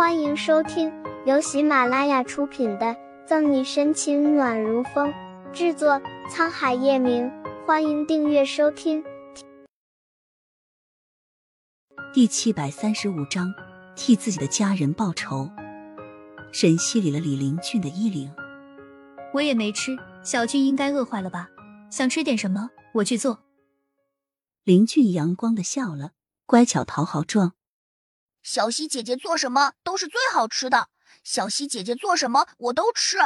欢迎收听由喜马拉雅出品的《赠你深情暖如风》，制作沧海夜明。欢迎订阅收听。第七百三十五章，替自己的家人报仇。沈西理了理林俊的衣领，我也没吃，小俊应该饿坏了吧？想吃点什么，我去做。林俊阳光的笑了，乖巧讨好状。小溪姐姐做什么都是最好吃的，小溪姐姐做什么我都吃。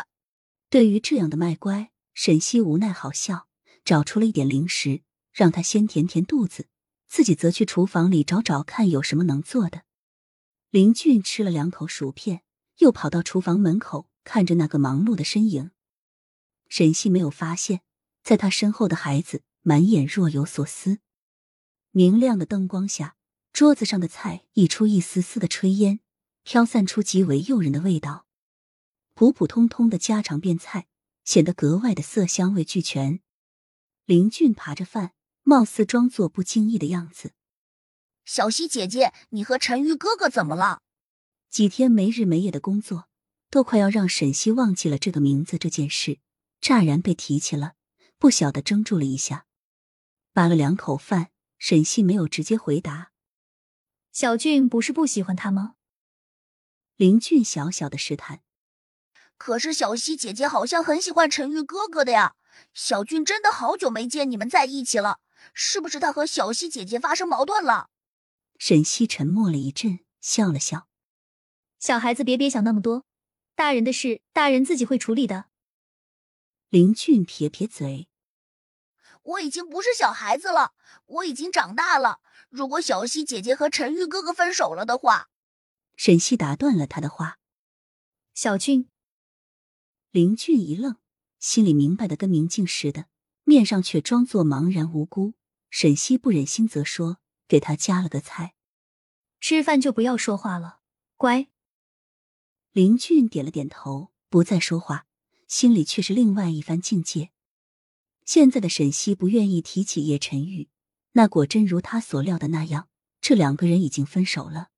对于这样的卖乖，沈西无奈好笑，找出了一点零食，让他先填填肚子，自己则去厨房里找找看有什么能做的。林俊吃了两口薯片，又跑到厨房门口看着那个忙碌的身影。沈西没有发现，在他身后的孩子满眼若有所思。明亮的灯光下。桌子上的菜溢出一丝丝的炊烟，飘散出极为诱人的味道。普普通通的家常便菜显得格外的色香味俱全。林俊扒着饭，貌似装作不经意的样子。小溪姐姐，你和陈玉哥哥怎么了？几天没日没夜的工作，都快要让沈西忘记了这个名字这件事。乍然被提起了，不晓得怔住了一下，扒了两口饭，沈西没有直接回答。小俊不是不喜欢他吗？林俊小小的试探。可是小西姐姐好像很喜欢陈玉哥哥的呀。小俊真的好久没见你们在一起了，是不是他和小西姐姐发生矛盾了？沈西沉默了一阵，笑了笑。小孩子别别想那么多，大人的事大人自己会处理的。林俊撇撇嘴。我已经不是小孩子了，我已经长大了。如果小溪姐姐和陈玉哥哥分手了的话，沈西打断了他的话。小俊，林俊一愣，心里明白的跟明镜似的，面上却装作茫然无辜。沈西不忍心，则说：“给他加了个菜。”吃饭就不要说话了，乖。林俊点了点头，不再说话，心里却是另外一番境界。现在的沈西不愿意提起叶晨玉，那果真如他所料的那样，这两个人已经分手了。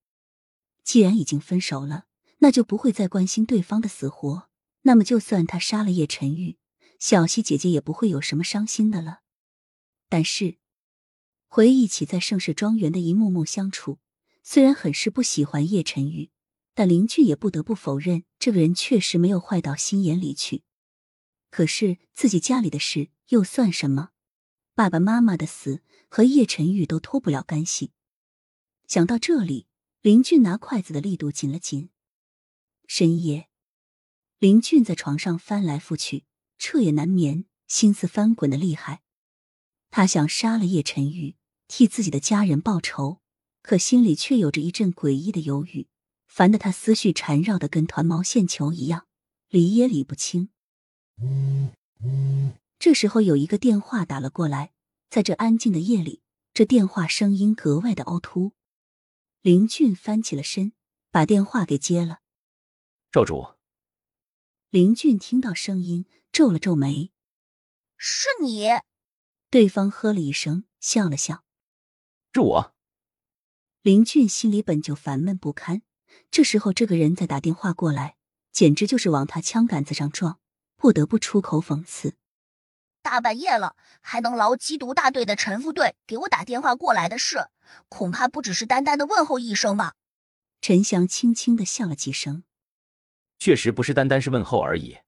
既然已经分手了，那就不会再关心对方的死活。那么，就算他杀了叶晨玉，小西姐姐也不会有什么伤心的了。但是，回忆起在盛世庄园的一幕幕相处，虽然很是不喜欢叶晨玉，但林俊也不得不否认，这个人确实没有坏到心眼里去。可是自己家里的事。又算什么？爸爸妈妈的死和叶晨玉都脱不了干系。想到这里，林俊拿筷子的力度紧了紧。深夜，林俊在床上翻来覆去，彻夜难眠，心思翻滚的厉害。他想杀了叶晨玉，替自己的家人报仇，可心里却有着一阵诡异的犹豫，烦得他思绪缠绕的跟团毛线球一样，理也理不清。这时候有一个电话打了过来，在这安静的夜里，这电话声音格外的凹凸。林俊翻起了身，把电话给接了。少主。林俊听到声音，皱了皱眉：“是你？”对方呵了一声，笑了笑：“是我。”林俊心里本就烦闷不堪，这时候这个人再打电话过来，简直就是往他枪杆子上撞，不得不出口讽刺。大半夜了，还能劳缉毒大队的陈副队给我打电话过来的事，恐怕不只是单单的问候一声吧？陈翔轻轻的笑了几声，确实不是单单是问候而已。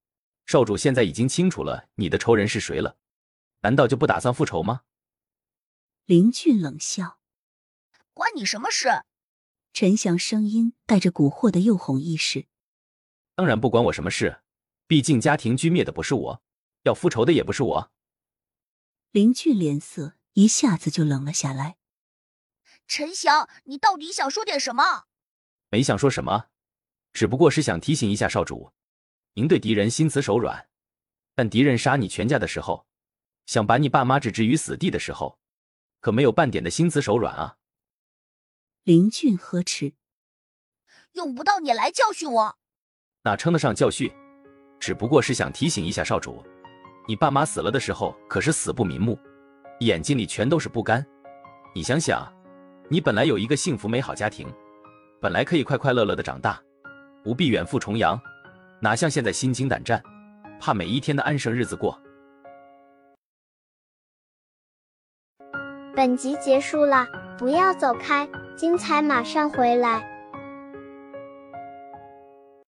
少主现在已经清楚了你的仇人是谁了，难道就不打算复仇吗？林俊冷笑：“关你什么事？”陈翔声音带着蛊惑的诱哄意识：“当然不关我什么事，毕竟家庭居灭的不是我。”要复仇的也不是我。林俊脸色一下子就冷了下来。陈翔，你到底想说点什么？没想说什么，只不过是想提醒一下少主，您对敌人心慈手软，但敌人杀你全家的时候，想把你爸妈置之于死地的时候，可没有半点的心慈手软啊！林俊呵斥：“用不到你来教训我，哪称得上教训？只不过是想提醒一下少主。”你爸妈死了的时候可是死不瞑目眼睛里全都是不甘。你想想你本来有一个幸福美好家庭本来可以快快乐乐的长大不必远赴重洋哪像现在心惊胆战怕每一天的安生日子过。本集结束了不要走开精彩马上回来。